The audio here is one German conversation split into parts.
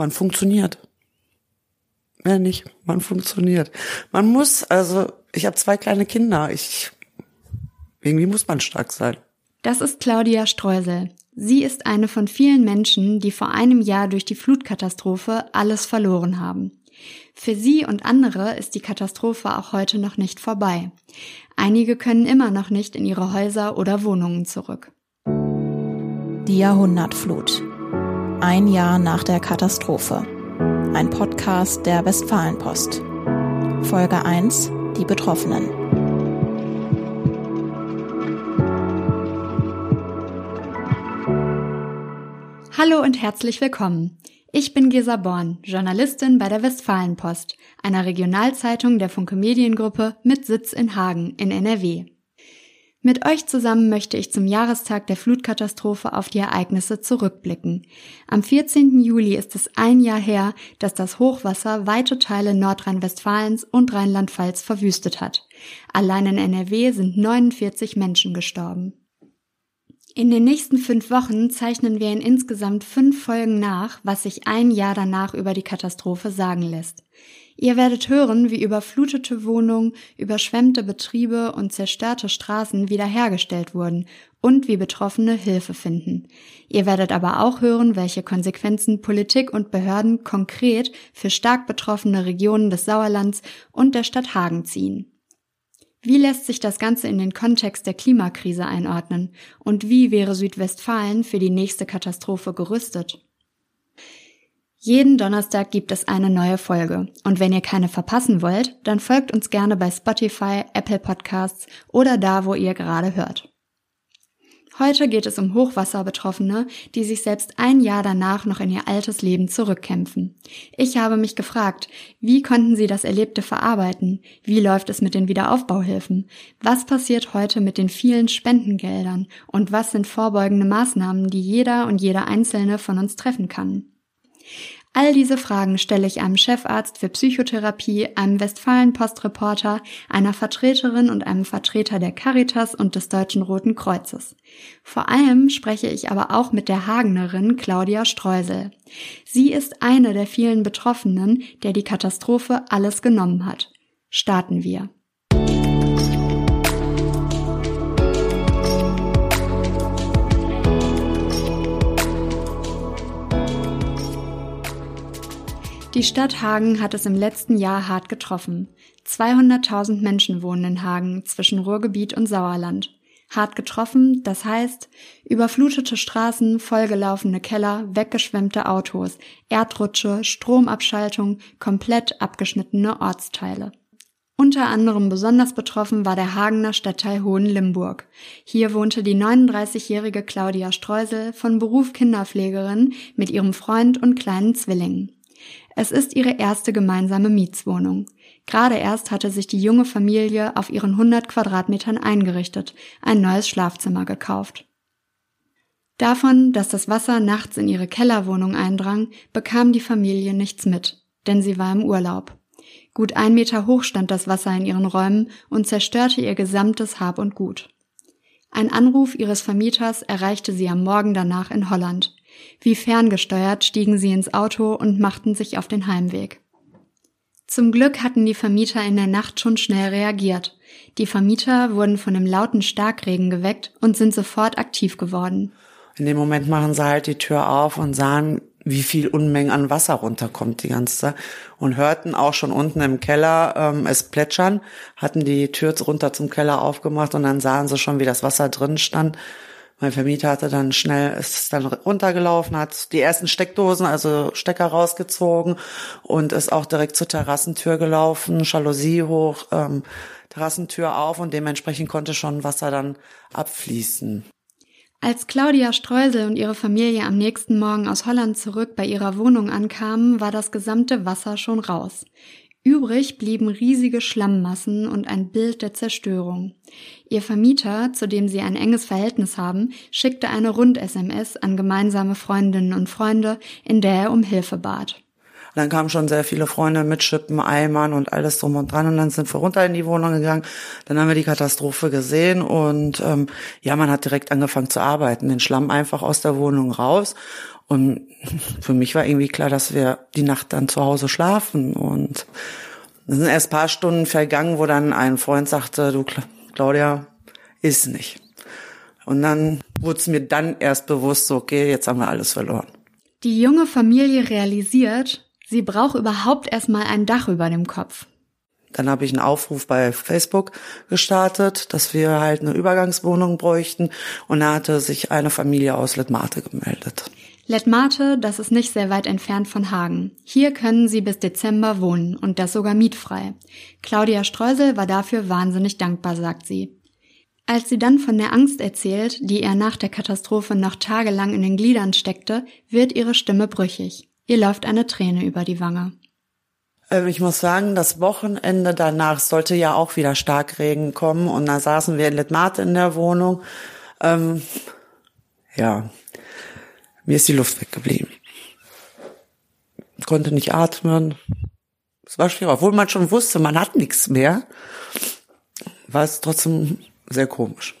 man funktioniert. Mehr nicht, man funktioniert. Man muss, also ich habe zwei kleine Kinder, ich irgendwie muss man stark sein. Das ist Claudia Streusel. Sie ist eine von vielen Menschen, die vor einem Jahr durch die Flutkatastrophe alles verloren haben. Für sie und andere ist die Katastrophe auch heute noch nicht vorbei. Einige können immer noch nicht in ihre Häuser oder Wohnungen zurück. Die Jahrhundertflut. Ein Jahr nach der Katastrophe. Ein Podcast der Westfalenpost. Folge 1. Die Betroffenen. Hallo und herzlich willkommen. Ich bin Gesa Born, Journalistin bei der Westfalenpost, einer Regionalzeitung der Funke Mediengruppe mit Sitz in Hagen in NRW. Mit euch zusammen möchte ich zum Jahrestag der Flutkatastrophe auf die Ereignisse zurückblicken. Am 14. Juli ist es ein Jahr her, dass das Hochwasser weite Teile Nordrhein-Westfalens und Rheinland-Pfalz verwüstet hat. Allein in NRW sind 49 Menschen gestorben. In den nächsten fünf Wochen zeichnen wir in insgesamt fünf Folgen nach, was sich ein Jahr danach über die Katastrophe sagen lässt. Ihr werdet hören, wie überflutete Wohnungen, überschwemmte Betriebe und zerstörte Straßen wiederhergestellt wurden und wie Betroffene Hilfe finden. Ihr werdet aber auch hören, welche Konsequenzen Politik und Behörden konkret für stark betroffene Regionen des Sauerlands und der Stadt Hagen ziehen. Wie lässt sich das Ganze in den Kontext der Klimakrise einordnen? Und wie wäre Südwestfalen für die nächste Katastrophe gerüstet? Jeden Donnerstag gibt es eine neue Folge. Und wenn ihr keine verpassen wollt, dann folgt uns gerne bei Spotify, Apple Podcasts oder da, wo ihr gerade hört. Heute geht es um Hochwasserbetroffene, die sich selbst ein Jahr danach noch in ihr altes Leben zurückkämpfen. Ich habe mich gefragt, wie konnten sie das Erlebte verarbeiten? Wie läuft es mit den Wiederaufbauhilfen? Was passiert heute mit den vielen Spendengeldern? Und was sind vorbeugende Maßnahmen, die jeder und jeder Einzelne von uns treffen kann? All diese Fragen stelle ich einem Chefarzt für Psychotherapie, einem Westfalen-Post-Reporter, einer Vertreterin und einem Vertreter der Caritas und des Deutschen Roten Kreuzes. Vor allem spreche ich aber auch mit der Hagenerin Claudia Streusel. Sie ist eine der vielen Betroffenen, der die Katastrophe alles genommen hat. Starten wir. Die Stadt Hagen hat es im letzten Jahr hart getroffen. 200.000 Menschen wohnen in Hagen zwischen Ruhrgebiet und Sauerland. Hart getroffen, das heißt überflutete Straßen, vollgelaufene Keller, weggeschwemmte Autos, Erdrutsche, Stromabschaltung, komplett abgeschnittene Ortsteile. Unter anderem besonders betroffen war der Hagener Stadtteil Hohenlimburg. Hier wohnte die 39-jährige Claudia Streusel von Beruf Kinderpflegerin mit ihrem Freund und kleinen Zwillingen. Es ist ihre erste gemeinsame Mietswohnung. Gerade erst hatte sich die junge Familie auf ihren 100 Quadratmetern eingerichtet, ein neues Schlafzimmer gekauft. Davon, dass das Wasser nachts in ihre Kellerwohnung eindrang, bekam die Familie nichts mit, denn sie war im Urlaub. Gut ein Meter hoch stand das Wasser in ihren Räumen und zerstörte ihr gesamtes Hab und Gut. Ein Anruf ihres Vermieters erreichte sie am Morgen danach in Holland. Wie ferngesteuert stiegen sie ins Auto und machten sich auf den Heimweg. Zum Glück hatten die Vermieter in der Nacht schon schnell reagiert. Die Vermieter wurden von dem lauten Starkregen geweckt und sind sofort aktiv geworden. In dem Moment machen sie halt die Tür auf und sahen, wie viel Unmengen an Wasser runterkommt die ganze Zeit und hörten auch schon unten im Keller ähm, es plätschern, hatten die Tür runter zum Keller aufgemacht und dann sahen sie schon, wie das Wasser drin stand mein Vermieter hatte dann schnell, ist dann runtergelaufen, hat die ersten Steckdosen, also Stecker rausgezogen und ist auch direkt zur Terrassentür gelaufen, Jalousie hoch, ähm, Terrassentür auf und dementsprechend konnte schon Wasser dann abfließen. Als Claudia Streusel und ihre Familie am nächsten Morgen aus Holland zurück bei ihrer Wohnung ankamen, war das gesamte Wasser schon raus. Übrig blieben riesige Schlammmassen und ein Bild der Zerstörung. Ihr Vermieter, zu dem sie ein enges Verhältnis haben, schickte eine Rund-SMS an gemeinsame Freundinnen und Freunde, in der er um Hilfe bat. Dann kamen schon sehr viele Freunde mit Schippen, Eimern und alles drum und dran. Und dann sind wir runter in die Wohnung gegangen. Dann haben wir die Katastrophe gesehen und ähm, ja, man hat direkt angefangen zu arbeiten, den Schlamm einfach aus der Wohnung raus. Und für mich war irgendwie klar, dass wir die Nacht dann zu Hause schlafen. Und es sind erst paar Stunden vergangen, wo dann ein Freund sagte, du Claudia, ist nicht. Und dann wurde es mir dann erst bewusst, so, okay, jetzt haben wir alles verloren. Die junge Familie realisiert, sie braucht überhaupt erstmal ein Dach über dem Kopf. Dann habe ich einen Aufruf bei Facebook gestartet, dass wir halt eine Übergangswohnung bräuchten. Und da hatte sich eine Familie aus Letmate gemeldet. Letmate, das ist nicht sehr weit entfernt von Hagen. Hier können sie bis Dezember wohnen und das sogar mietfrei. Claudia Streusel war dafür wahnsinnig dankbar, sagt sie. Als sie dann von der Angst erzählt, die ihr nach der Katastrophe noch tagelang in den Gliedern steckte, wird ihre Stimme brüchig. Ihr läuft eine Träne über die Wange. Ähm, ich muss sagen, das Wochenende danach sollte ja auch wieder Starkregen kommen und da saßen wir in Letmate in der Wohnung. Ähm, ja, mir ist die Luft weggeblieben. Konnte nicht atmen. Es war schwierig, obwohl man schon wusste, man hat nichts mehr. War es trotzdem sehr komisch.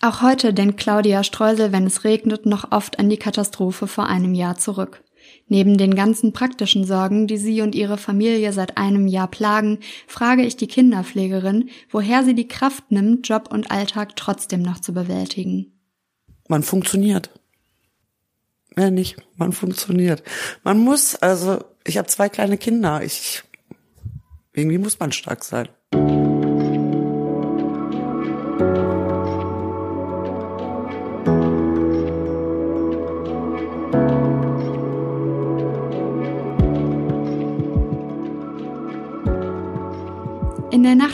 Auch heute denkt Claudia Streusel, wenn es regnet, noch oft an die Katastrophe vor einem Jahr zurück. Neben den ganzen praktischen Sorgen, die sie und ihre Familie seit einem Jahr plagen, frage ich die Kinderpflegerin, woher sie die Kraft nimmt, Job und Alltag trotzdem noch zu bewältigen. Man funktioniert. Mehr nicht, man funktioniert. Man muss, also ich habe zwei kleine Kinder, ich irgendwie muss man stark sein.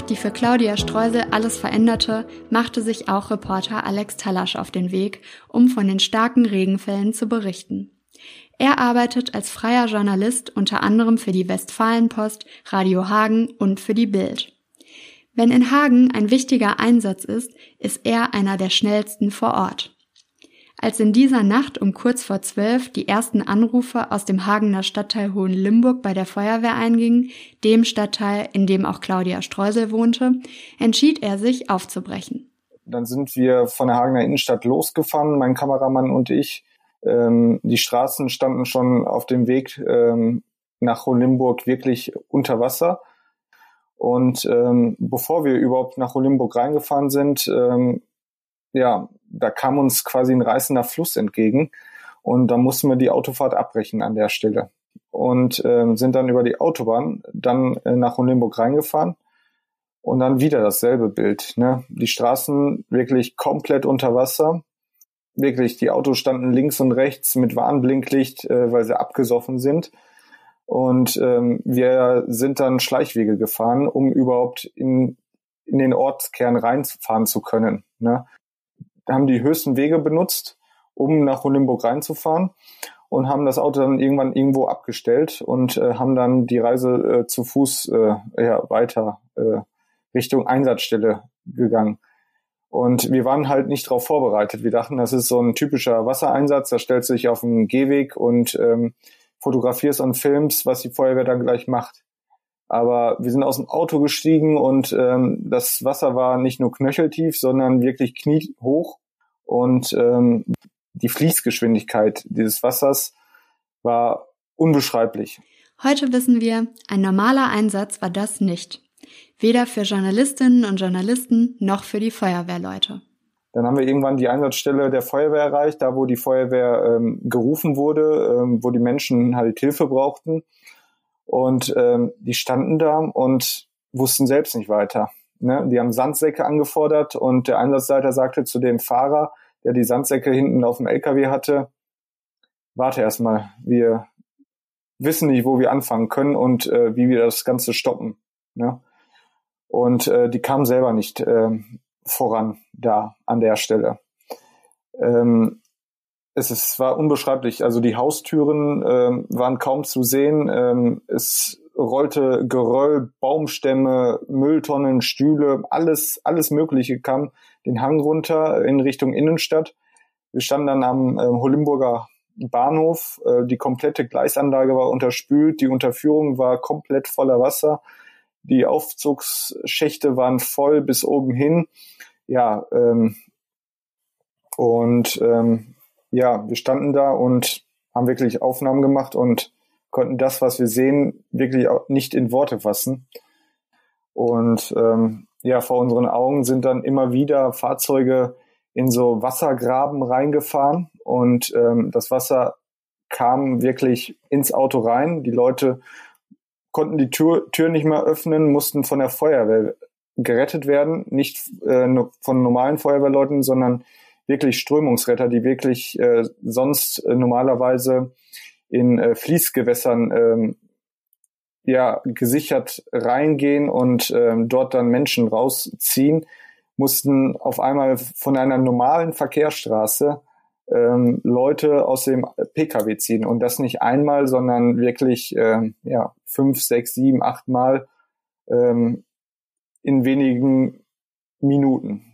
Nacht, die für Claudia Streusel alles veränderte, machte sich auch Reporter Alex Talasch auf den Weg, um von den starken Regenfällen zu berichten. Er arbeitet als freier Journalist unter anderem für die Westfalenpost, Radio Hagen und für die Bild. Wenn in Hagen ein wichtiger Einsatz ist, ist er einer der schnellsten vor Ort. Als in dieser Nacht um kurz vor zwölf die ersten Anrufe aus dem Hagener Stadtteil Hohenlimburg bei der Feuerwehr eingingen, dem Stadtteil, in dem auch Claudia Streusel wohnte, entschied er sich aufzubrechen. Dann sind wir von der Hagener Innenstadt losgefahren, mein Kameramann und ich. Ähm, die Straßen standen schon auf dem Weg ähm, nach Hohenlimburg wirklich unter Wasser. Und ähm, bevor wir überhaupt nach Hohenlimburg reingefahren sind, ähm, ja, da kam uns quasi ein reißender Fluss entgegen und da mussten wir die Autofahrt abbrechen an der Stelle und ähm, sind dann über die Autobahn dann äh, nach Hohenlimburg reingefahren und dann wieder dasselbe Bild. Ne? Die Straßen wirklich komplett unter Wasser. Wirklich, die Autos standen links und rechts mit Warnblinklicht, äh, weil sie abgesoffen sind. Und ähm, wir sind dann Schleichwege gefahren, um überhaupt in, in den Ortskern reinfahren zu können. Ne? Haben die höchsten Wege benutzt, um nach Hohenlimburg reinzufahren und haben das Auto dann irgendwann irgendwo abgestellt und äh, haben dann die Reise äh, zu Fuß äh, ja, weiter äh, Richtung Einsatzstelle gegangen. Und wir waren halt nicht darauf vorbereitet. Wir dachten, das ist so ein typischer Wassereinsatz, da stellst du dich auf den Gehweg und ähm, fotografierst und filmst, was die Feuerwehr dann gleich macht. Aber wir sind aus dem Auto gestiegen und ähm, das Wasser war nicht nur knöcheltief, sondern wirklich kniehoch. Und ähm, die Fließgeschwindigkeit dieses Wassers war unbeschreiblich. Heute wissen wir, ein normaler Einsatz war das nicht. Weder für Journalistinnen und Journalisten noch für die Feuerwehrleute. Dann haben wir irgendwann die Einsatzstelle der Feuerwehr erreicht, da wo die Feuerwehr ähm, gerufen wurde, ähm, wo die Menschen halt Hilfe brauchten. Und ähm, die standen da und wussten selbst nicht weiter. Ne? Die haben Sandsäcke angefordert und der Einsatzleiter sagte zu dem Fahrer, der die Sandsäcke hinten auf dem LKW hatte, warte erstmal, wir wissen nicht, wo wir anfangen können und äh, wie wir das Ganze stoppen. Ne? Und äh, die kamen selber nicht äh, voran da an der Stelle. Ähm, es ist, war unbeschreiblich. Also die Haustüren ähm, waren kaum zu sehen. Ähm, es rollte Geröll, Baumstämme, Mülltonnen, Stühle, alles, alles Mögliche kam den Hang runter in Richtung Innenstadt. Wir standen dann am äh, Holimburger Bahnhof. Äh, die komplette Gleisanlage war unterspült, die Unterführung war komplett voller Wasser, die Aufzugsschächte waren voll bis oben hin. Ja, ähm, und ähm, ja, wir standen da und haben wirklich Aufnahmen gemacht und konnten das, was wir sehen, wirklich auch nicht in Worte fassen. Und ähm, ja, vor unseren Augen sind dann immer wieder Fahrzeuge in so Wassergraben reingefahren und ähm, das Wasser kam wirklich ins Auto rein. Die Leute konnten die Tür, Tür nicht mehr öffnen, mussten von der Feuerwehr gerettet werden, nicht äh, von normalen Feuerwehrleuten, sondern wirklich Strömungsretter, die wirklich äh, sonst äh, normalerweise in äh, Fließgewässern ähm, ja gesichert reingehen und ähm, dort dann Menschen rausziehen, mussten auf einmal von einer normalen Verkehrsstraße ähm, Leute aus dem PKW ziehen und das nicht einmal, sondern wirklich ähm, ja fünf, sechs, sieben, acht Mal ähm, in wenigen Minuten.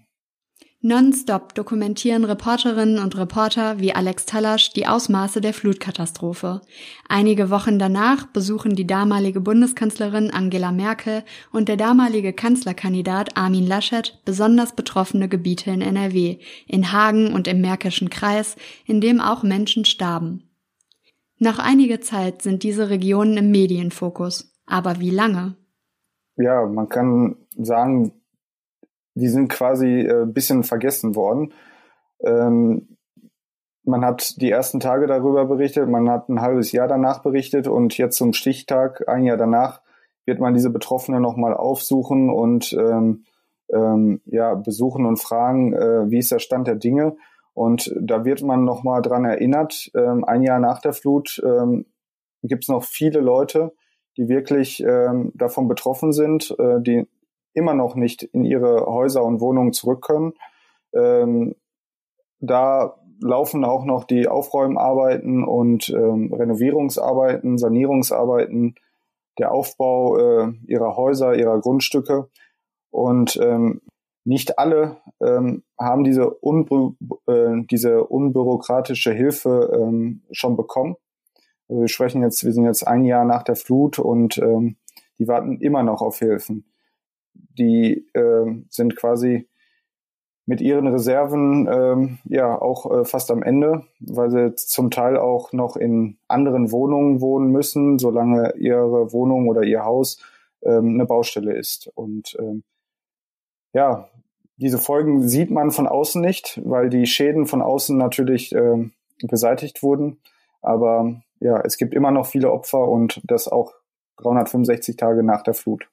Nonstop dokumentieren Reporterinnen und Reporter wie Alex Tallasch die Ausmaße der Flutkatastrophe. Einige Wochen danach besuchen die damalige Bundeskanzlerin Angela Merkel und der damalige Kanzlerkandidat Armin Laschet besonders betroffene Gebiete in NRW, in Hagen und im Märkischen Kreis, in dem auch Menschen starben. Nach einiger Zeit sind diese Regionen im Medienfokus. Aber wie lange? Ja, man kann sagen, die sind quasi äh, bisschen vergessen worden. Ähm, man hat die ersten Tage darüber berichtet, man hat ein halbes Jahr danach berichtet und jetzt zum Stichtag, ein Jahr danach, wird man diese Betroffenen nochmal aufsuchen und ähm, ähm, ja, besuchen und fragen, äh, wie ist der Stand der Dinge. Und da wird man nochmal dran erinnert, ähm, ein Jahr nach der Flut ähm, gibt es noch viele Leute, die wirklich ähm, davon betroffen sind, äh, die immer noch nicht in ihre Häuser und Wohnungen zurück können. Ähm, da laufen auch noch die Aufräumarbeiten und ähm, Renovierungsarbeiten, Sanierungsarbeiten, der Aufbau äh, ihrer Häuser, ihrer Grundstücke. Und ähm, nicht alle ähm, haben diese, unbü äh, diese unbürokratische Hilfe ähm, schon bekommen. Also wir sprechen jetzt, wir sind jetzt ein Jahr nach der Flut und ähm, die warten immer noch auf Hilfen die äh, sind quasi mit ihren Reserven ähm, ja auch äh, fast am Ende, weil sie zum Teil auch noch in anderen Wohnungen wohnen müssen, solange ihre Wohnung oder ihr Haus ähm, eine Baustelle ist. Und ähm, ja, diese Folgen sieht man von außen nicht, weil die Schäden von außen natürlich ähm, beseitigt wurden. Aber ja, es gibt immer noch viele Opfer und das auch 365 Tage nach der Flut.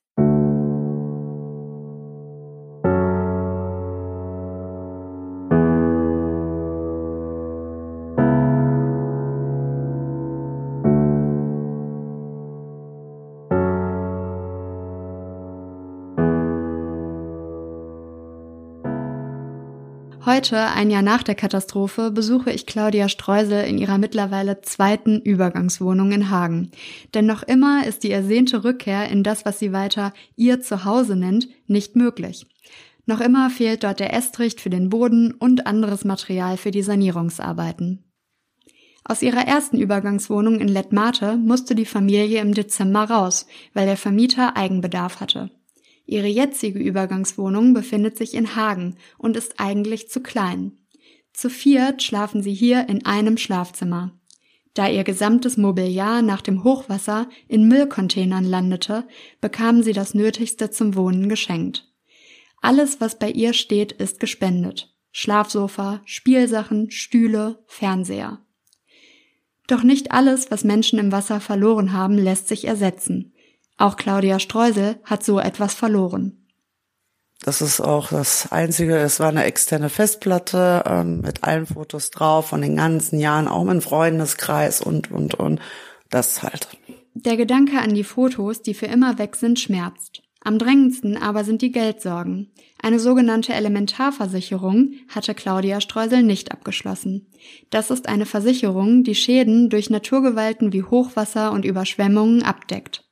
Heute, ein Jahr nach der Katastrophe, besuche ich Claudia Streusel in ihrer mittlerweile zweiten Übergangswohnung in Hagen. Denn noch immer ist die ersehnte Rückkehr in das, was sie weiter ihr Zuhause nennt, nicht möglich. Noch immer fehlt dort der Estricht für den Boden und anderes Material für die Sanierungsarbeiten. Aus ihrer ersten Übergangswohnung in Letmate musste die Familie im Dezember raus, weil der Vermieter Eigenbedarf hatte. Ihre jetzige Übergangswohnung befindet sich in Hagen und ist eigentlich zu klein. Zu viert schlafen sie hier in einem Schlafzimmer. Da ihr gesamtes Mobiliar nach dem Hochwasser in Müllcontainern landete, bekamen sie das Nötigste zum Wohnen geschenkt. Alles, was bei ihr steht, ist gespendet. Schlafsofa, Spielsachen, Stühle, Fernseher. Doch nicht alles, was Menschen im Wasser verloren haben, lässt sich ersetzen. Auch Claudia Streusel hat so etwas verloren. Das ist auch das Einzige. Es war eine externe Festplatte ähm, mit allen Fotos drauf von den ganzen Jahren, auch im Freundeskreis und, und, und. Das halt. Der Gedanke an die Fotos, die für immer weg sind, schmerzt. Am drängendsten aber sind die Geldsorgen. Eine sogenannte Elementarversicherung hatte Claudia Streusel nicht abgeschlossen. Das ist eine Versicherung, die Schäden durch Naturgewalten wie Hochwasser und Überschwemmungen abdeckt.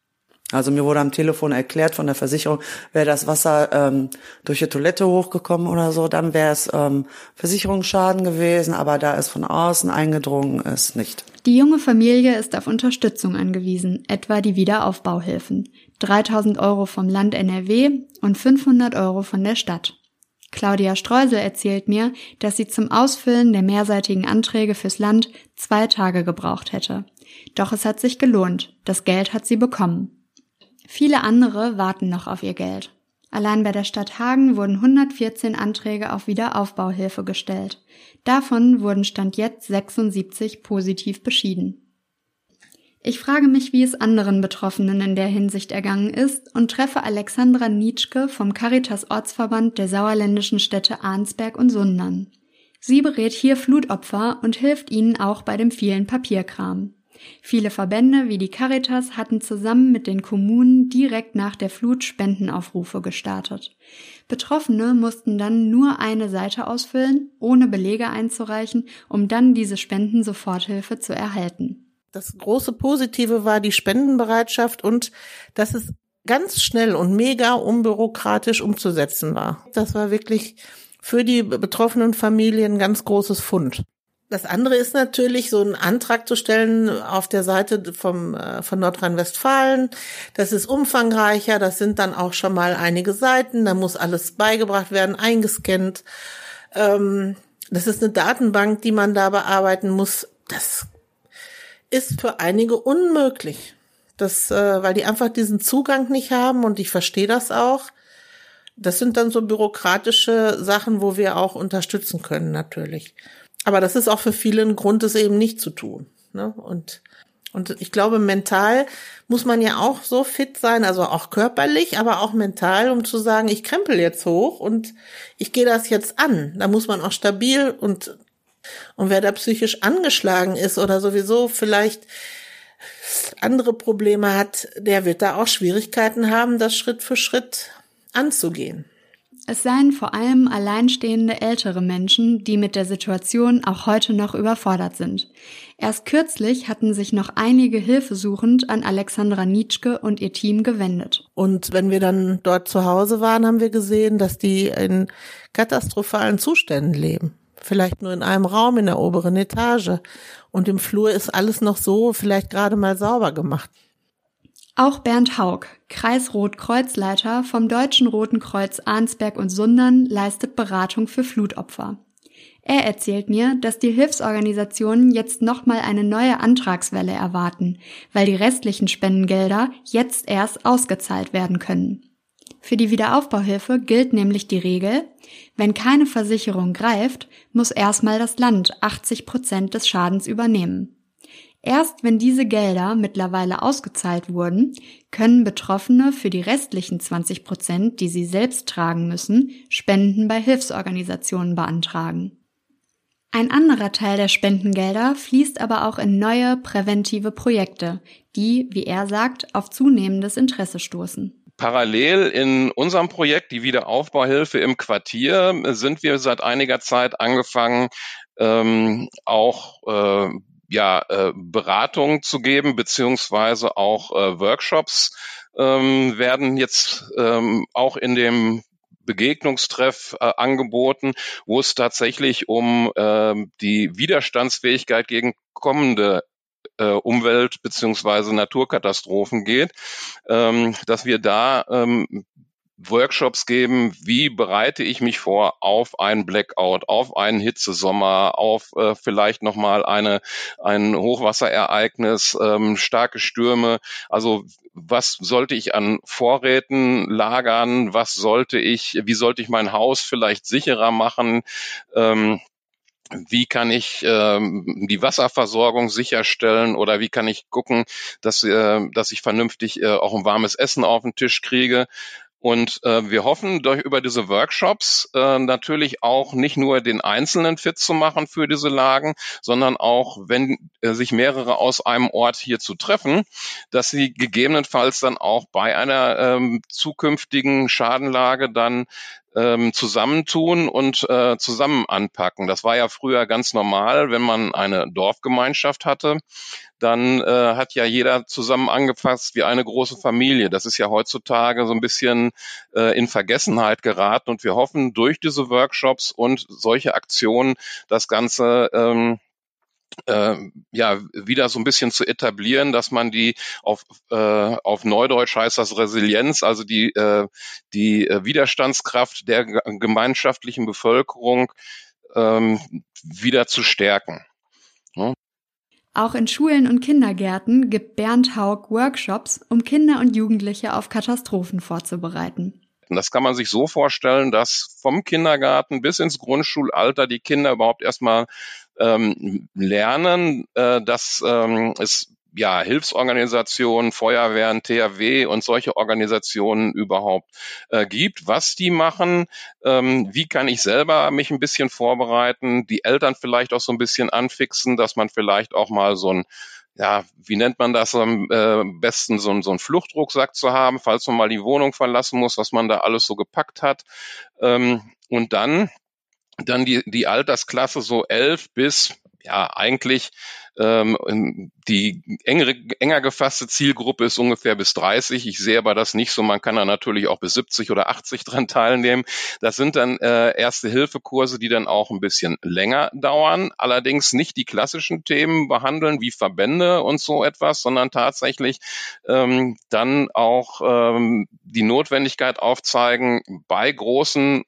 Also mir wurde am Telefon erklärt von der Versicherung, wäre das Wasser ähm, durch die Toilette hochgekommen oder so, dann wäre es ähm, Versicherungsschaden gewesen, aber da es von außen eingedrungen ist, nicht. Die junge Familie ist auf Unterstützung angewiesen, etwa die Wiederaufbauhilfen. 3000 Euro vom Land NRW und 500 Euro von der Stadt. Claudia Streusel erzählt mir, dass sie zum Ausfüllen der mehrseitigen Anträge fürs Land zwei Tage gebraucht hätte. Doch es hat sich gelohnt. Das Geld hat sie bekommen. Viele andere warten noch auf ihr Geld. Allein bei der Stadt Hagen wurden 114 Anträge auf Wiederaufbauhilfe gestellt. Davon wurden Stand jetzt 76 positiv beschieden. Ich frage mich, wie es anderen Betroffenen in der Hinsicht ergangen ist und treffe Alexandra Nitschke vom Caritas Ortsverband der sauerländischen Städte Arnsberg und Sundern. Sie berät hier Flutopfer und hilft ihnen auch bei dem vielen Papierkram. Viele Verbände wie die Caritas hatten zusammen mit den Kommunen direkt nach der Flut Spendenaufrufe gestartet. Betroffene mussten dann nur eine Seite ausfüllen, ohne Belege einzureichen, um dann diese Spendensoforthilfe zu erhalten. Das große Positive war die Spendenbereitschaft und dass es ganz schnell und mega unbürokratisch umzusetzen war. Das war wirklich für die betroffenen Familien ganz großes Fund. Das andere ist natürlich, so einen Antrag zu stellen auf der Seite vom, äh, von Nordrhein-Westfalen. Das ist umfangreicher, das sind dann auch schon mal einige Seiten, da muss alles beigebracht werden, eingescannt. Ähm, das ist eine Datenbank, die man da bearbeiten muss. Das ist für einige unmöglich. Das, äh, weil die einfach diesen Zugang nicht haben und ich verstehe das auch. Das sind dann so bürokratische Sachen, wo wir auch unterstützen können, natürlich. Aber das ist auch für viele ein Grund, es eben nicht zu tun. Ne? Und, und ich glaube, mental muss man ja auch so fit sein, also auch körperlich, aber auch mental, um zu sagen, ich krempel jetzt hoch und ich gehe das jetzt an. Da muss man auch stabil und, und wer da psychisch angeschlagen ist oder sowieso vielleicht andere Probleme hat, der wird da auch Schwierigkeiten haben, das Schritt für Schritt anzugehen. Es seien vor allem alleinstehende ältere Menschen, die mit der Situation auch heute noch überfordert sind. Erst kürzlich hatten sich noch einige hilfesuchend an Alexandra Nitschke und ihr Team gewendet. Und wenn wir dann dort zu Hause waren, haben wir gesehen, dass die in katastrophalen Zuständen leben. Vielleicht nur in einem Raum in der oberen Etage. Und im Flur ist alles noch so vielleicht gerade mal sauber gemacht. Auch Bernd Haug, Kreisrotkreuzleiter vom Deutschen Roten Kreuz Arnsberg und Sundern, leistet Beratung für Flutopfer. Er erzählt mir, dass die Hilfsorganisationen jetzt nochmal eine neue Antragswelle erwarten, weil die restlichen Spendengelder jetzt erst ausgezahlt werden können. Für die Wiederaufbauhilfe gilt nämlich die Regel, wenn keine Versicherung greift, muss erstmal das Land 80 Prozent des Schadens übernehmen. Erst wenn diese Gelder mittlerweile ausgezahlt wurden, können Betroffene für die restlichen 20 Prozent, die sie selbst tragen müssen, Spenden bei Hilfsorganisationen beantragen. Ein anderer Teil der Spendengelder fließt aber auch in neue präventive Projekte, die, wie er sagt, auf zunehmendes Interesse stoßen. Parallel in unserem Projekt, die Wiederaufbauhilfe im Quartier, sind wir seit einiger Zeit angefangen, ähm, auch äh, ja, äh, Beratung zu geben, beziehungsweise auch äh, Workshops ähm, werden jetzt ähm, auch in dem Begegnungstreff äh, angeboten, wo es tatsächlich um äh, die Widerstandsfähigkeit gegen kommende äh, Umwelt- beziehungsweise Naturkatastrophen geht, ähm, dass wir da ähm, Workshops geben, wie bereite ich mich vor auf einen Blackout, auf einen Hitzesommer, auf äh, vielleicht nochmal eine, ein Hochwasserereignis, ähm, starke Stürme. Also was sollte ich an Vorräten lagern? Was sollte ich, wie sollte ich mein Haus vielleicht sicherer machen? Ähm, wie kann ich ähm, die Wasserversorgung sicherstellen oder wie kann ich gucken, dass, äh, dass ich vernünftig äh, auch ein warmes Essen auf den Tisch kriege. Und äh, wir hoffen, durch über diese Workshops äh, natürlich auch nicht nur den Einzelnen fit zu machen für diese Lagen, sondern auch, wenn äh, sich mehrere aus einem Ort hier zu treffen, dass sie gegebenenfalls dann auch bei einer ähm, zukünftigen Schadenlage dann ähm, zusammentun und äh, zusammen anpacken. Das war ja früher ganz normal, wenn man eine Dorfgemeinschaft hatte, dann äh, hat ja jeder zusammen angefasst wie eine große Familie. Das ist ja heutzutage so ein bisschen äh, in Vergessenheit geraten und wir hoffen durch diese Workshops und solche Aktionen das Ganze ähm, äh, ja wieder so ein bisschen zu etablieren, dass man die auf äh, auf Neudeutsch heißt das Resilienz, also die äh, die äh, Widerstandskraft der gemeinschaftlichen Bevölkerung ähm, wieder zu stärken. Ja. Auch in Schulen und Kindergärten gibt Bernd Haug Workshops, um Kinder und Jugendliche auf Katastrophen vorzubereiten. Das kann man sich so vorstellen, dass vom Kindergarten bis ins Grundschulalter die Kinder überhaupt erstmal ähm, lernen, äh, dass ähm, es ja, Hilfsorganisationen, Feuerwehren, THW und solche Organisationen überhaupt äh, gibt, was die machen, ähm, wie kann ich selber mich ein bisschen vorbereiten, die Eltern vielleicht auch so ein bisschen anfixen, dass man vielleicht auch mal so ein ja, wie nennt man das am äh, besten, so, so einen Fluchtrucksack zu haben, falls man mal die Wohnung verlassen muss, was man da alles so gepackt hat. Ähm, und dann, dann die, die Altersklasse so elf bis, ja, eigentlich ähm, die engere, enger gefasste Zielgruppe ist ungefähr bis 30. Ich sehe aber das nicht so. Man kann da natürlich auch bis 70 oder 80 dran teilnehmen. Das sind dann äh, erste Hilfekurse, die dann auch ein bisschen länger dauern. Allerdings nicht die klassischen Themen behandeln wie Verbände und so etwas, sondern tatsächlich ähm, dann auch ähm, die Notwendigkeit aufzeigen, bei großen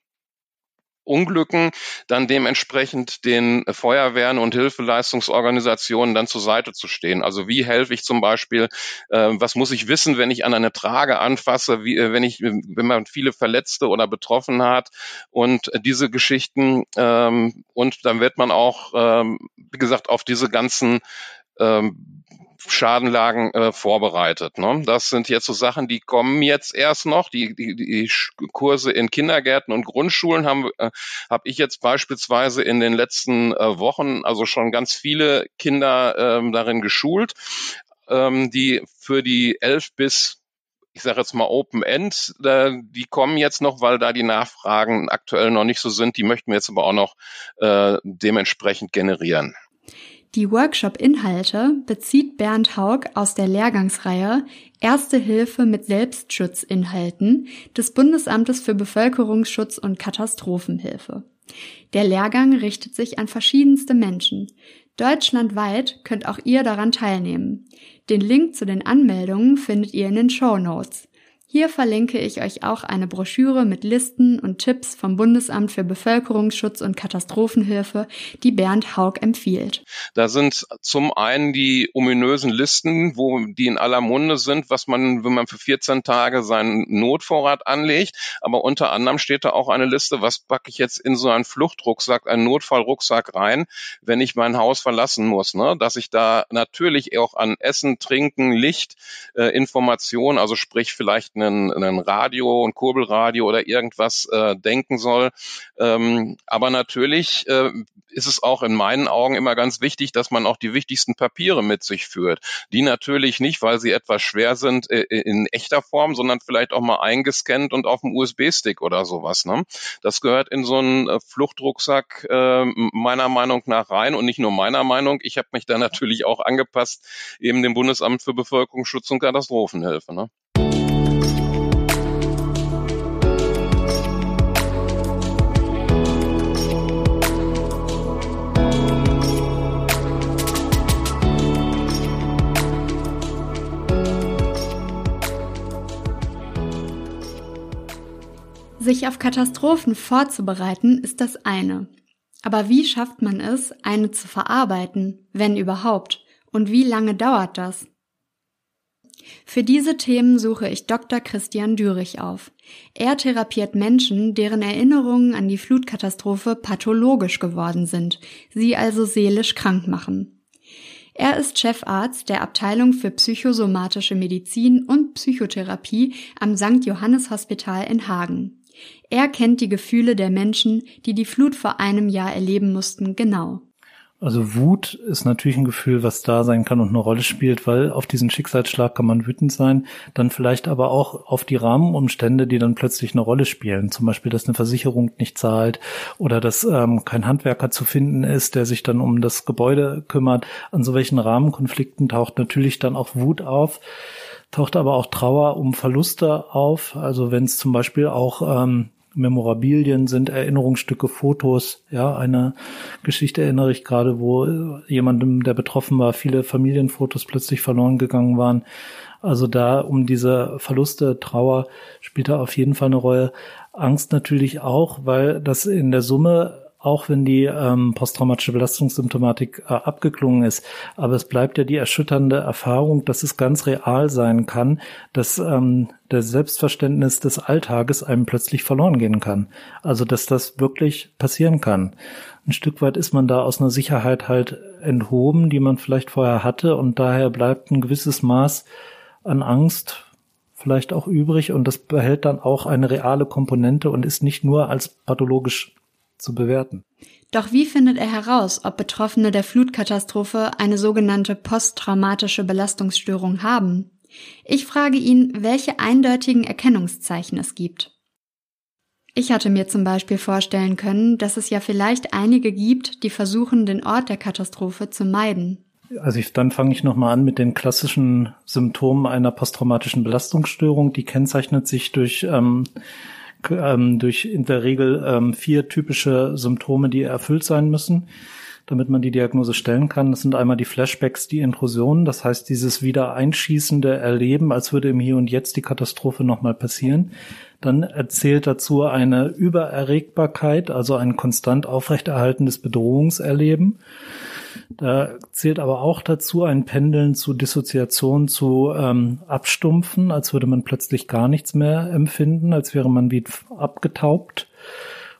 Unglücken dann dementsprechend den Feuerwehren und Hilfeleistungsorganisationen dann zur Seite zu stehen. Also wie helfe ich zum Beispiel, äh, was muss ich wissen, wenn ich an eine Trage anfasse, wie, äh, wenn ich, wenn man viele Verletzte oder betroffen hat und diese Geschichten ähm, und dann wird man auch, ähm, wie gesagt, auf diese ganzen ähm, Schadenlagen äh, vorbereitet. Ne? Das sind jetzt so Sachen, die kommen jetzt erst noch. Die, die, die Kurse in Kindergärten und Grundschulen haben äh, habe ich jetzt beispielsweise in den letzten äh, Wochen also schon ganz viele Kinder ähm, darin geschult, ähm, die für die elf bis ich sage jetzt mal Open End, äh, die kommen jetzt noch, weil da die Nachfragen aktuell noch nicht so sind. Die möchten wir jetzt aber auch noch äh, dementsprechend generieren. Die Workshop-Inhalte bezieht Bernd Haug aus der Lehrgangsreihe Erste Hilfe mit Selbstschutzinhalten des Bundesamtes für Bevölkerungsschutz und Katastrophenhilfe. Der Lehrgang richtet sich an verschiedenste Menschen. Deutschlandweit könnt auch ihr daran teilnehmen. Den Link zu den Anmeldungen findet ihr in den Show Notes. Hier verlinke ich euch auch eine Broschüre mit Listen und Tipps vom Bundesamt für Bevölkerungsschutz und Katastrophenhilfe, die Bernd Haug empfiehlt. Da sind zum einen die ominösen Listen, wo die in aller Munde sind, was man, wenn man für 14 Tage seinen Notvorrat anlegt. Aber unter anderem steht da auch eine Liste, was packe ich jetzt in so einen Fluchtrucksack, einen Notfallrucksack rein, wenn ich mein Haus verlassen muss. Ne? Dass ich da natürlich auch an Essen, Trinken, Licht, äh, Information, also sprich vielleicht einen, einen Radio, ein Kurbelradio oder irgendwas äh, denken soll. Ähm, aber natürlich äh, ist es auch in meinen Augen immer ganz wichtig, dass man auch die wichtigsten Papiere mit sich führt. Die natürlich nicht, weil sie etwas schwer sind äh, in echter Form, sondern vielleicht auch mal eingescannt und auf dem USB-Stick oder sowas. Ne? Das gehört in so einen äh, Fluchtrucksack äh, meiner Meinung nach rein und nicht nur meiner Meinung. Ich habe mich da natürlich auch angepasst, eben dem Bundesamt für Bevölkerungsschutz und Katastrophenhilfe. Ne? Sich auf Katastrophen vorzubereiten ist das eine. Aber wie schafft man es, eine zu verarbeiten, wenn überhaupt? Und wie lange dauert das? Für diese Themen suche ich Dr. Christian Dürich auf. Er therapiert Menschen, deren Erinnerungen an die Flutkatastrophe pathologisch geworden sind, sie also seelisch krank machen. Er ist Chefarzt der Abteilung für psychosomatische Medizin und Psychotherapie am St. Johannes Hospital in Hagen. Er kennt die Gefühle der Menschen, die die Flut vor einem Jahr erleben mussten, genau. Also Wut ist natürlich ein Gefühl, was da sein kann und eine Rolle spielt, weil auf diesen Schicksalsschlag kann man wütend sein, dann vielleicht aber auch auf die Rahmenumstände, die dann plötzlich eine Rolle spielen. Zum Beispiel, dass eine Versicherung nicht zahlt oder dass ähm, kein Handwerker zu finden ist, der sich dann um das Gebäude kümmert. An so welchen Rahmenkonflikten taucht natürlich dann auch Wut auf taucht aber auch Trauer um Verluste auf. Also wenn es zum Beispiel auch ähm, Memorabilien sind, Erinnerungsstücke, Fotos. Ja, eine Geschichte erinnere ich gerade, wo jemandem, der betroffen war, viele Familienfotos plötzlich verloren gegangen waren. Also da um diese Verluste, Trauer spielt da auf jeden Fall eine Rolle. Angst natürlich auch, weil das in der Summe auch wenn die ähm, posttraumatische Belastungssymptomatik äh, abgeklungen ist. Aber es bleibt ja die erschütternde Erfahrung, dass es ganz real sein kann, dass ähm, das Selbstverständnis des Alltages einem plötzlich verloren gehen kann. Also dass das wirklich passieren kann. Ein Stück weit ist man da aus einer Sicherheit halt enthoben, die man vielleicht vorher hatte und daher bleibt ein gewisses Maß an Angst vielleicht auch übrig und das behält dann auch eine reale Komponente und ist nicht nur als pathologisch zu bewerten. Doch wie findet er heraus, ob Betroffene der Flutkatastrophe eine sogenannte posttraumatische Belastungsstörung haben? Ich frage ihn, welche eindeutigen Erkennungszeichen es gibt. Ich hatte mir zum Beispiel vorstellen können, dass es ja vielleicht einige gibt, die versuchen, den Ort der Katastrophe zu meiden. Also ich, dann fange ich nochmal an mit den klassischen Symptomen einer posttraumatischen Belastungsstörung. Die kennzeichnet sich durch ähm, ähm, durch in der Regel ähm, vier typische Symptome, die erfüllt sein müssen, damit man die Diagnose stellen kann. Das sind einmal die Flashbacks, die Intrusionen, das heißt dieses wieder einschießende Erleben, als würde im Hier und Jetzt die Katastrophe nochmal passieren. Dann erzählt dazu eine Übererregbarkeit, also ein konstant aufrechterhaltendes Bedrohungserleben. Da zählt aber auch dazu ein Pendeln zu Dissoziation, zu ähm, Abstumpfen, als würde man plötzlich gar nichts mehr empfinden, als wäre man wie abgetaubt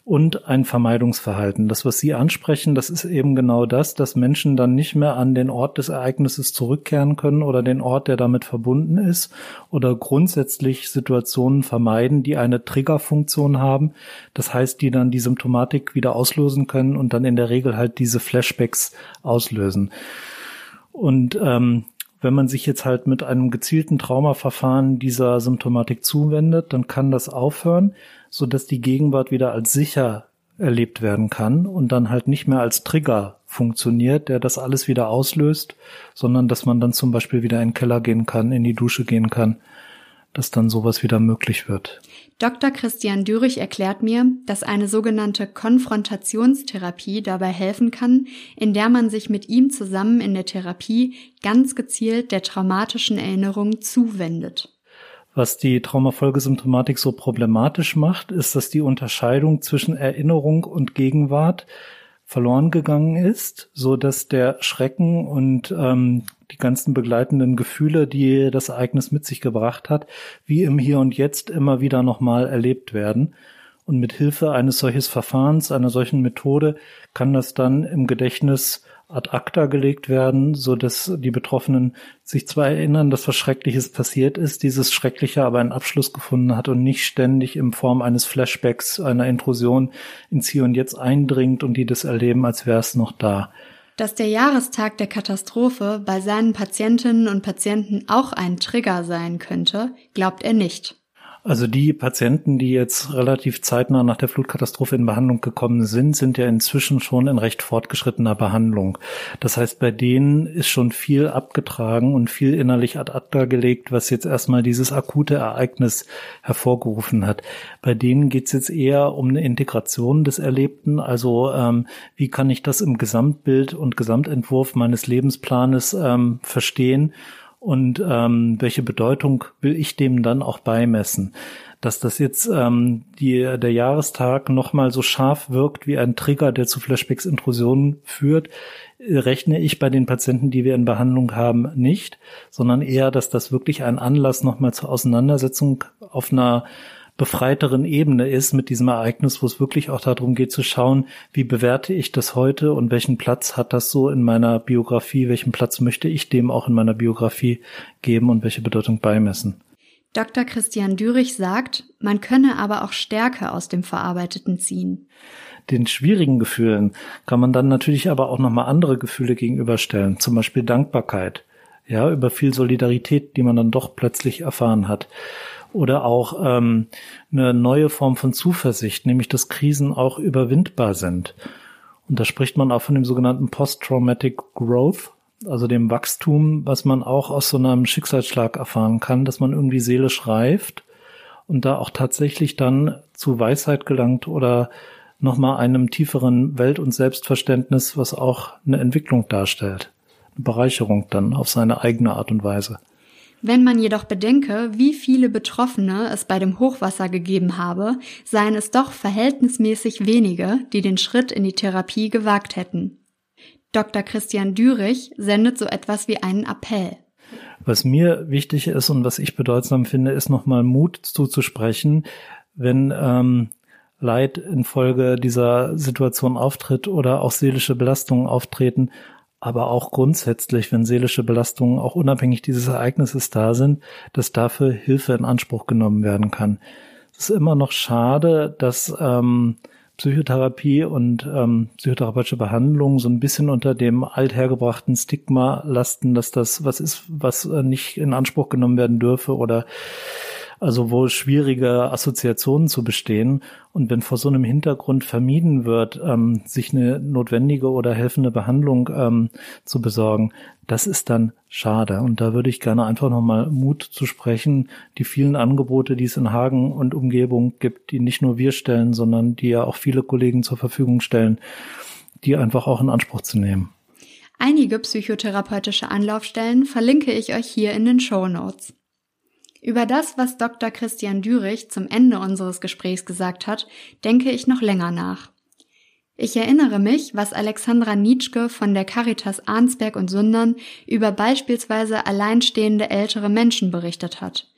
und ein Vermeidungsverhalten. Das, was Sie ansprechen, das ist eben genau das, dass Menschen dann nicht mehr an den Ort des Ereignisses zurückkehren können oder den Ort, der damit verbunden ist oder grundsätzlich Situationen vermeiden, die eine Triggerfunktion haben. Das heißt, die dann die Symptomatik wieder auslösen können und dann in der Regel halt diese Flashbacks auslösen. Und ähm, wenn man sich jetzt halt mit einem gezielten Traumaverfahren dieser Symptomatik zuwendet, dann kann das aufhören so dass die Gegenwart wieder als sicher erlebt werden kann und dann halt nicht mehr als Trigger funktioniert, der das alles wieder auslöst, sondern dass man dann zum Beispiel wieder in den Keller gehen kann, in die Dusche gehen kann, dass dann sowas wieder möglich wird. Dr. Christian Dürich erklärt mir, dass eine sogenannte Konfrontationstherapie dabei helfen kann, in der man sich mit ihm zusammen in der Therapie ganz gezielt der traumatischen Erinnerung zuwendet. Was die Traumafolgesymptomatik so problematisch macht, ist, dass die Unterscheidung zwischen Erinnerung und Gegenwart verloren gegangen ist, so dass der Schrecken und ähm, die ganzen begleitenden Gefühle, die das Ereignis mit sich gebracht hat, wie im Hier und Jetzt immer wieder nochmal erlebt werden. Und mit Hilfe eines solches Verfahrens, einer solchen Methode, kann das dann im Gedächtnis ad acta gelegt werden, so dass die Betroffenen sich zwar erinnern, dass was Schreckliches passiert ist, dieses Schreckliche aber einen Abschluss gefunden hat und nicht ständig in Form eines Flashbacks, einer Intrusion ins Hier und Jetzt eindringt und die das erleben, als wäre es noch da. Dass der Jahrestag der Katastrophe bei seinen Patientinnen und Patienten auch ein Trigger sein könnte, glaubt er nicht. Also die Patienten, die jetzt relativ zeitnah nach der Flutkatastrophe in Behandlung gekommen sind, sind ja inzwischen schon in recht fortgeschrittener Behandlung. Das heißt, bei denen ist schon viel abgetragen und viel innerlich ad acta gelegt, was jetzt erstmal dieses akute Ereignis hervorgerufen hat. Bei denen geht es jetzt eher um eine Integration des Erlebten. Also ähm, wie kann ich das im Gesamtbild und Gesamtentwurf meines Lebensplanes ähm, verstehen? Und ähm, welche Bedeutung will ich dem dann auch beimessen. Dass das jetzt ähm, die, der Jahrestag nochmal so scharf wirkt wie ein Trigger, der zu Flashbacks-Intrusionen führt, rechne ich bei den Patienten, die wir in Behandlung haben, nicht, sondern eher, dass das wirklich ein Anlass nochmal zur Auseinandersetzung auf einer befreiteren Ebene ist mit diesem Ereignis, wo es wirklich auch darum geht zu schauen, wie bewerte ich das heute und welchen Platz hat das so in meiner Biografie, welchen Platz möchte ich dem auch in meiner Biografie geben und welche Bedeutung beimessen. Dr. Christian Dürich sagt, man könne aber auch Stärke aus dem Verarbeiteten ziehen. den schwierigen Gefühlen kann man dann natürlich aber auch nochmal andere Gefühle gegenüberstellen, zum Beispiel Dankbarkeit, ja, über viel Solidarität, die man dann doch plötzlich erfahren hat. Oder auch ähm, eine neue Form von Zuversicht, nämlich dass Krisen auch überwindbar sind. Und da spricht man auch von dem sogenannten Post-Traumatic Growth, also dem Wachstum, was man auch aus so einem Schicksalsschlag erfahren kann, dass man irgendwie seelisch reift und da auch tatsächlich dann zu Weisheit gelangt oder nochmal einem tieferen Welt- und Selbstverständnis, was auch eine Entwicklung darstellt. Eine Bereicherung dann auf seine eigene Art und Weise. Wenn man jedoch bedenke, wie viele Betroffene es bei dem Hochwasser gegeben habe, seien es doch verhältnismäßig wenige, die den Schritt in die Therapie gewagt hätten. Dr. Christian Dürich sendet so etwas wie einen Appell. Was mir wichtig ist und was ich bedeutsam finde, ist nochmal Mut zuzusprechen, wenn ähm, Leid infolge dieser Situation auftritt oder auch seelische Belastungen auftreten, aber auch grundsätzlich, wenn seelische Belastungen auch unabhängig dieses Ereignisses da sind, dass dafür Hilfe in Anspruch genommen werden kann. Es ist immer noch schade, dass ähm, Psychotherapie und ähm, psychotherapeutische Behandlung so ein bisschen unter dem althergebrachten Stigma lasten, dass das was ist, was äh, nicht in Anspruch genommen werden dürfe oder also wo schwierige Assoziationen zu bestehen. Und wenn vor so einem Hintergrund vermieden wird, ähm, sich eine notwendige oder helfende Behandlung ähm, zu besorgen, das ist dann schade. Und da würde ich gerne einfach nochmal Mut zu sprechen, die vielen Angebote, die es in Hagen und Umgebung gibt, die nicht nur wir stellen, sondern die ja auch viele Kollegen zur Verfügung stellen, die einfach auch in Anspruch zu nehmen. Einige psychotherapeutische Anlaufstellen verlinke ich euch hier in den Show Notes. Über das, was Dr. Christian Dürich zum Ende unseres Gesprächs gesagt hat, denke ich noch länger nach. Ich erinnere mich, was Alexandra Nitschke von der Caritas Arnsberg und Sundern über beispielsweise alleinstehende ältere Menschen berichtet hat.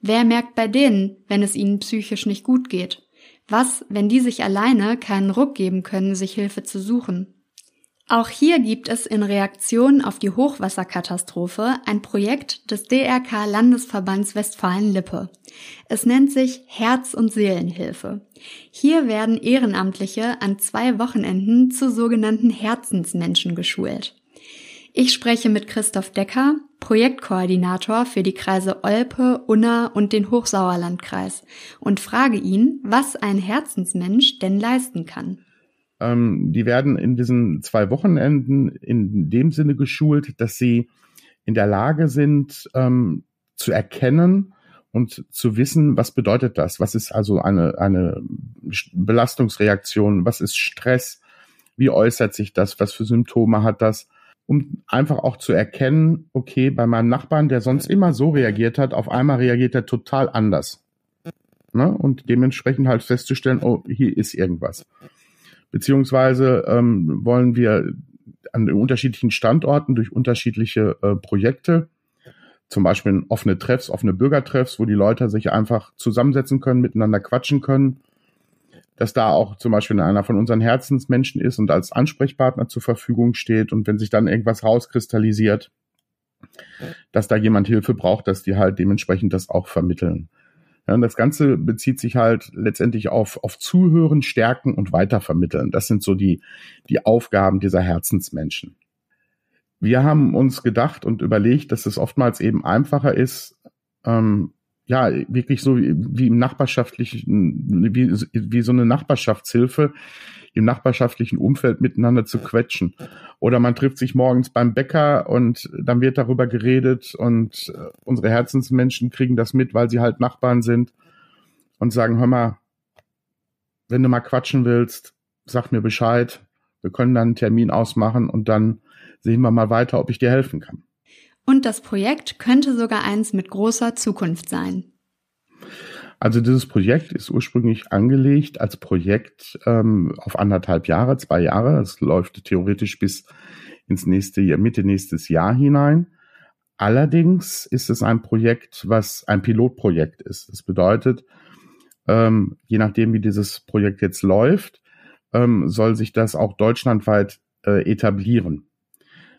Wer merkt bei denen, wenn es ihnen psychisch nicht gut geht? Was, wenn die sich alleine keinen Ruck geben können, sich Hilfe zu suchen? Auch hier gibt es in Reaktion auf die Hochwasserkatastrophe ein Projekt des DRK Landesverbands Westfalen-Lippe. Es nennt sich Herz- und Seelenhilfe. Hier werden Ehrenamtliche an zwei Wochenenden zu sogenannten Herzensmenschen geschult. Ich spreche mit Christoph Decker, Projektkoordinator für die Kreise Olpe, Unna und den Hochsauerlandkreis und frage ihn, was ein Herzensmensch denn leisten kann. Ähm, die werden in diesen zwei Wochenenden in dem Sinne geschult, dass sie in der Lage sind, ähm, zu erkennen und zu wissen, was bedeutet das? Was ist also eine, eine Belastungsreaktion? Was ist Stress? Wie äußert sich das? Was für Symptome hat das? Um einfach auch zu erkennen, okay, bei meinem Nachbarn, der sonst immer so reagiert hat, auf einmal reagiert er total anders. Ne? Und dementsprechend halt festzustellen, oh, hier ist irgendwas beziehungsweise ähm, wollen wir an unterschiedlichen Standorten durch unterschiedliche äh, Projekte, zum Beispiel offene Treffs, offene Bürgertreffs, wo die Leute sich einfach zusammensetzen können, miteinander quatschen können, dass da auch zum Beispiel einer von unseren Herzensmenschen ist und als Ansprechpartner zur Verfügung steht und wenn sich dann irgendwas rauskristallisiert, dass da jemand Hilfe braucht, dass die halt dementsprechend das auch vermitteln. Ja, das Ganze bezieht sich halt letztendlich auf, auf Zuhören, Stärken und Weitervermitteln. Das sind so die, die Aufgaben dieser Herzensmenschen. Wir haben uns gedacht und überlegt, dass es oftmals eben einfacher ist, ähm, ja, wirklich so wie, wie im nachbarschaftlichen, wie, wie so eine Nachbarschaftshilfe, im nachbarschaftlichen Umfeld miteinander zu quetschen. Oder man trifft sich morgens beim Bäcker und dann wird darüber geredet und äh, unsere Herzensmenschen kriegen das mit, weil sie halt Nachbarn sind und sagen, hör mal, wenn du mal quatschen willst, sag mir Bescheid. Wir können dann einen Termin ausmachen und dann sehen wir mal weiter, ob ich dir helfen kann. Und das Projekt könnte sogar eins mit großer Zukunft sein. Also dieses Projekt ist ursprünglich angelegt als Projekt ähm, auf anderthalb Jahre, zwei Jahre. Es läuft theoretisch bis ins nächste Jahr, Mitte nächstes Jahr hinein. Allerdings ist es ein Projekt, was ein Pilotprojekt ist. Das bedeutet, ähm, je nachdem, wie dieses Projekt jetzt läuft, ähm, soll sich das auch deutschlandweit äh, etablieren.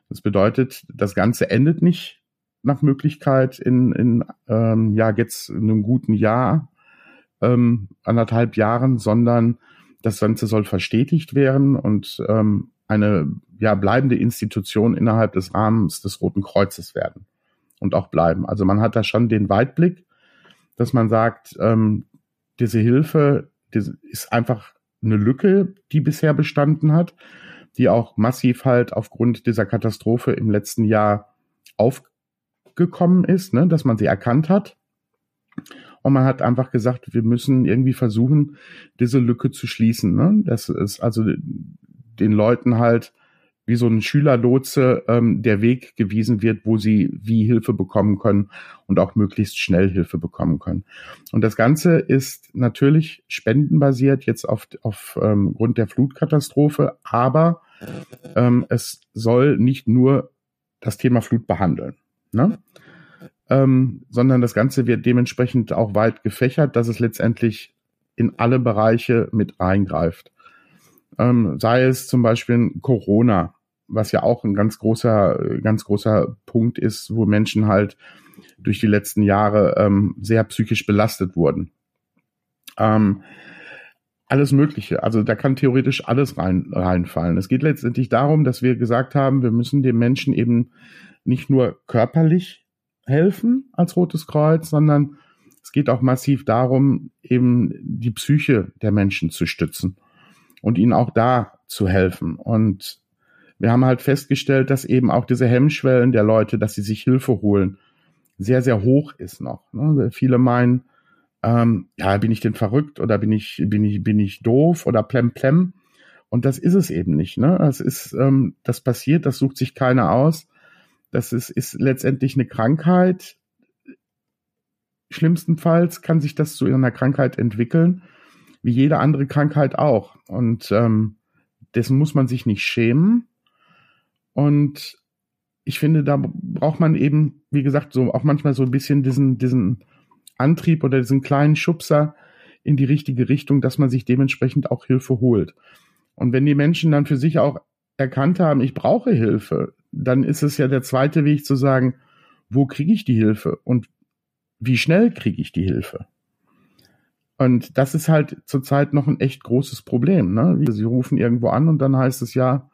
Das bedeutet, das Ganze endet nicht nach Möglichkeit in, in ähm, ja jetzt in einem guten Jahr, ähm, anderthalb Jahren, sondern Das Ganze soll verstetigt werden und ähm, eine ja, bleibende Institution innerhalb des Rahmens des Roten Kreuzes werden und auch bleiben. Also man hat da schon den Weitblick, dass man sagt, ähm, diese Hilfe diese ist einfach eine Lücke, die bisher bestanden hat, die auch massiv halt aufgrund dieser Katastrophe im letzten Jahr aufgekommen ist, ne, dass man sie erkannt hat. Und man hat einfach gesagt, wir müssen irgendwie versuchen, diese Lücke zu schließen. Ne? Das ist also den Leuten halt wie so ein Schülerlotse ähm, der Weg gewiesen wird, wo sie wie Hilfe bekommen können und auch möglichst schnell Hilfe bekommen können. Und das Ganze ist natürlich spendenbasiert jetzt auf, auf ähm, der Flutkatastrophe, aber ähm, es soll nicht nur das Thema Flut behandeln, ne? ähm, sondern das Ganze wird dementsprechend auch weit gefächert, dass es letztendlich in alle Bereiche mit eingreift. Ähm, sei es zum Beispiel Corona, was ja auch ein ganz großer, ganz großer Punkt ist, wo Menschen halt durch die letzten Jahre ähm, sehr psychisch belastet wurden. Ähm, alles Mögliche. Also da kann theoretisch alles rein, reinfallen. Es geht letztendlich darum, dass wir gesagt haben, wir müssen dem Menschen eben nicht nur körperlich helfen als Rotes Kreuz, sondern es geht auch massiv darum, eben die Psyche der Menschen zu stützen und ihnen auch da zu helfen. Und wir haben halt festgestellt, dass eben auch diese Hemmschwellen der Leute, dass sie sich Hilfe holen, sehr, sehr hoch ist noch. Ne? Viele meinen, ähm, ja, bin ich denn verrückt oder bin ich, bin ich, bin ich doof oder plem plem? Und das ist es eben nicht. Ne? Das ist, ähm, das passiert, das sucht sich keiner aus. Das ist, ist letztendlich eine Krankheit. Schlimmstenfalls kann sich das zu einer Krankheit entwickeln, wie jede andere Krankheit auch. Und ähm, dessen muss man sich nicht schämen. Und ich finde, da braucht man eben, wie gesagt, so auch manchmal so ein bisschen diesen, diesen Antrieb oder diesen kleinen Schubser in die richtige Richtung, dass man sich dementsprechend auch Hilfe holt. Und wenn die Menschen dann für sich auch erkannt haben, ich brauche Hilfe, dann ist es ja der zweite Weg zu sagen, wo kriege ich die Hilfe und wie schnell kriege ich die Hilfe? Und das ist halt zurzeit noch ein echt großes Problem. Ne? Sie rufen irgendwo an und dann heißt es ja,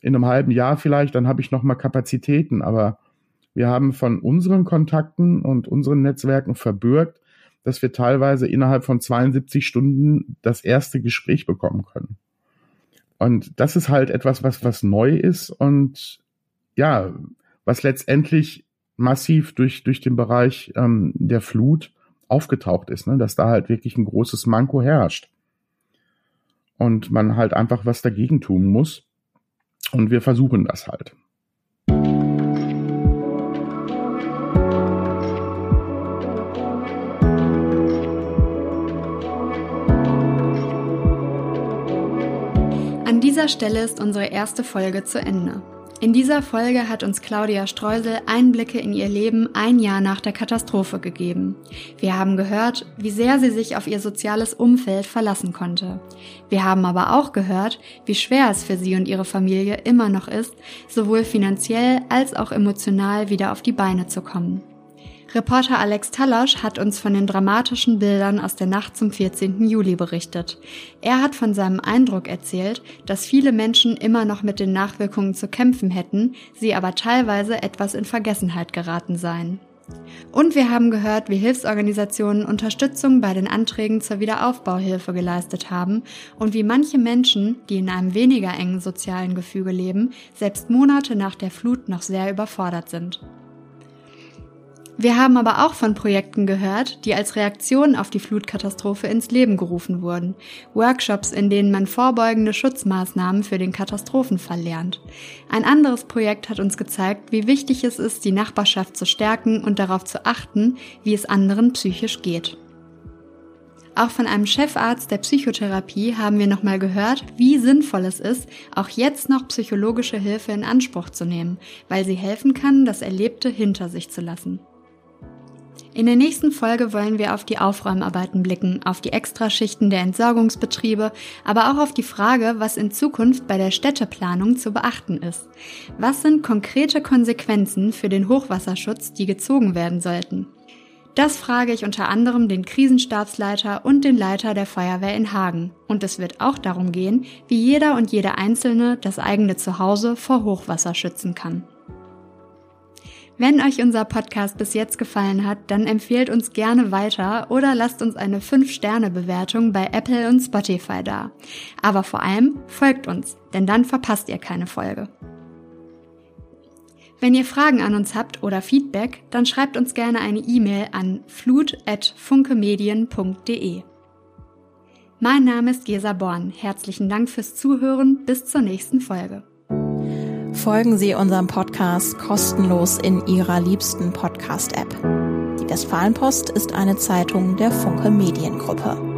in einem halben Jahr vielleicht, dann habe ich noch mal Kapazitäten. Aber wir haben von unseren Kontakten und unseren Netzwerken verbürgt, dass wir teilweise innerhalb von 72 Stunden das erste Gespräch bekommen können. Und das ist halt etwas, was, was neu ist und ja, was letztendlich massiv durch, durch den Bereich ähm, der Flut aufgetaucht ist, ne? dass da halt wirklich ein großes Manko herrscht. Und man halt einfach was dagegen tun muss. Und wir versuchen das halt. Dieser Stelle ist unsere erste Folge zu Ende. In dieser Folge hat uns Claudia Streusel Einblicke in ihr Leben ein Jahr nach der Katastrophe gegeben. Wir haben gehört, wie sehr sie sich auf ihr soziales Umfeld verlassen konnte. Wir haben aber auch gehört, wie schwer es für sie und ihre Familie immer noch ist, sowohl finanziell als auch emotional wieder auf die Beine zu kommen. Reporter Alex Tallasch hat uns von den dramatischen Bildern aus der Nacht zum 14. Juli berichtet. Er hat von seinem Eindruck erzählt, dass viele Menschen immer noch mit den Nachwirkungen zu kämpfen hätten, sie aber teilweise etwas in Vergessenheit geraten seien. Und wir haben gehört, wie Hilfsorganisationen Unterstützung bei den Anträgen zur Wiederaufbauhilfe geleistet haben und wie manche Menschen, die in einem weniger engen sozialen Gefüge leben, selbst Monate nach der Flut noch sehr überfordert sind. Wir haben aber auch von Projekten gehört, die als Reaktion auf die Flutkatastrophe ins Leben gerufen wurden. Workshops, in denen man vorbeugende Schutzmaßnahmen für den Katastrophenfall lernt. Ein anderes Projekt hat uns gezeigt, wie wichtig es ist, die Nachbarschaft zu stärken und darauf zu achten, wie es anderen psychisch geht. Auch von einem Chefarzt der Psychotherapie haben wir nochmal gehört, wie sinnvoll es ist, auch jetzt noch psychologische Hilfe in Anspruch zu nehmen, weil sie helfen kann, das Erlebte hinter sich zu lassen. In der nächsten Folge wollen wir auf die Aufräumarbeiten blicken, auf die Extraschichten der Entsorgungsbetriebe, aber auch auf die Frage, was in Zukunft bei der Städteplanung zu beachten ist. Was sind konkrete Konsequenzen für den Hochwasserschutz, die gezogen werden sollten? Das frage ich unter anderem den Krisenstabsleiter und den Leiter der Feuerwehr in Hagen. Und es wird auch darum gehen, wie jeder und jede Einzelne das eigene Zuhause vor Hochwasser schützen kann. Wenn euch unser Podcast bis jetzt gefallen hat, dann empfehlt uns gerne weiter oder lasst uns eine 5-Sterne-Bewertung bei Apple und Spotify da. Aber vor allem folgt uns, denn dann verpasst ihr keine Folge. Wenn ihr Fragen an uns habt oder Feedback, dann schreibt uns gerne eine E-Mail an flut.funkemedien.de. Mein Name ist Gesa Born. Herzlichen Dank fürs Zuhören. Bis zur nächsten Folge. Folgen Sie unserem Podcast kostenlos in Ihrer liebsten Podcast-App. Die Westfalenpost ist eine Zeitung der Funke Mediengruppe.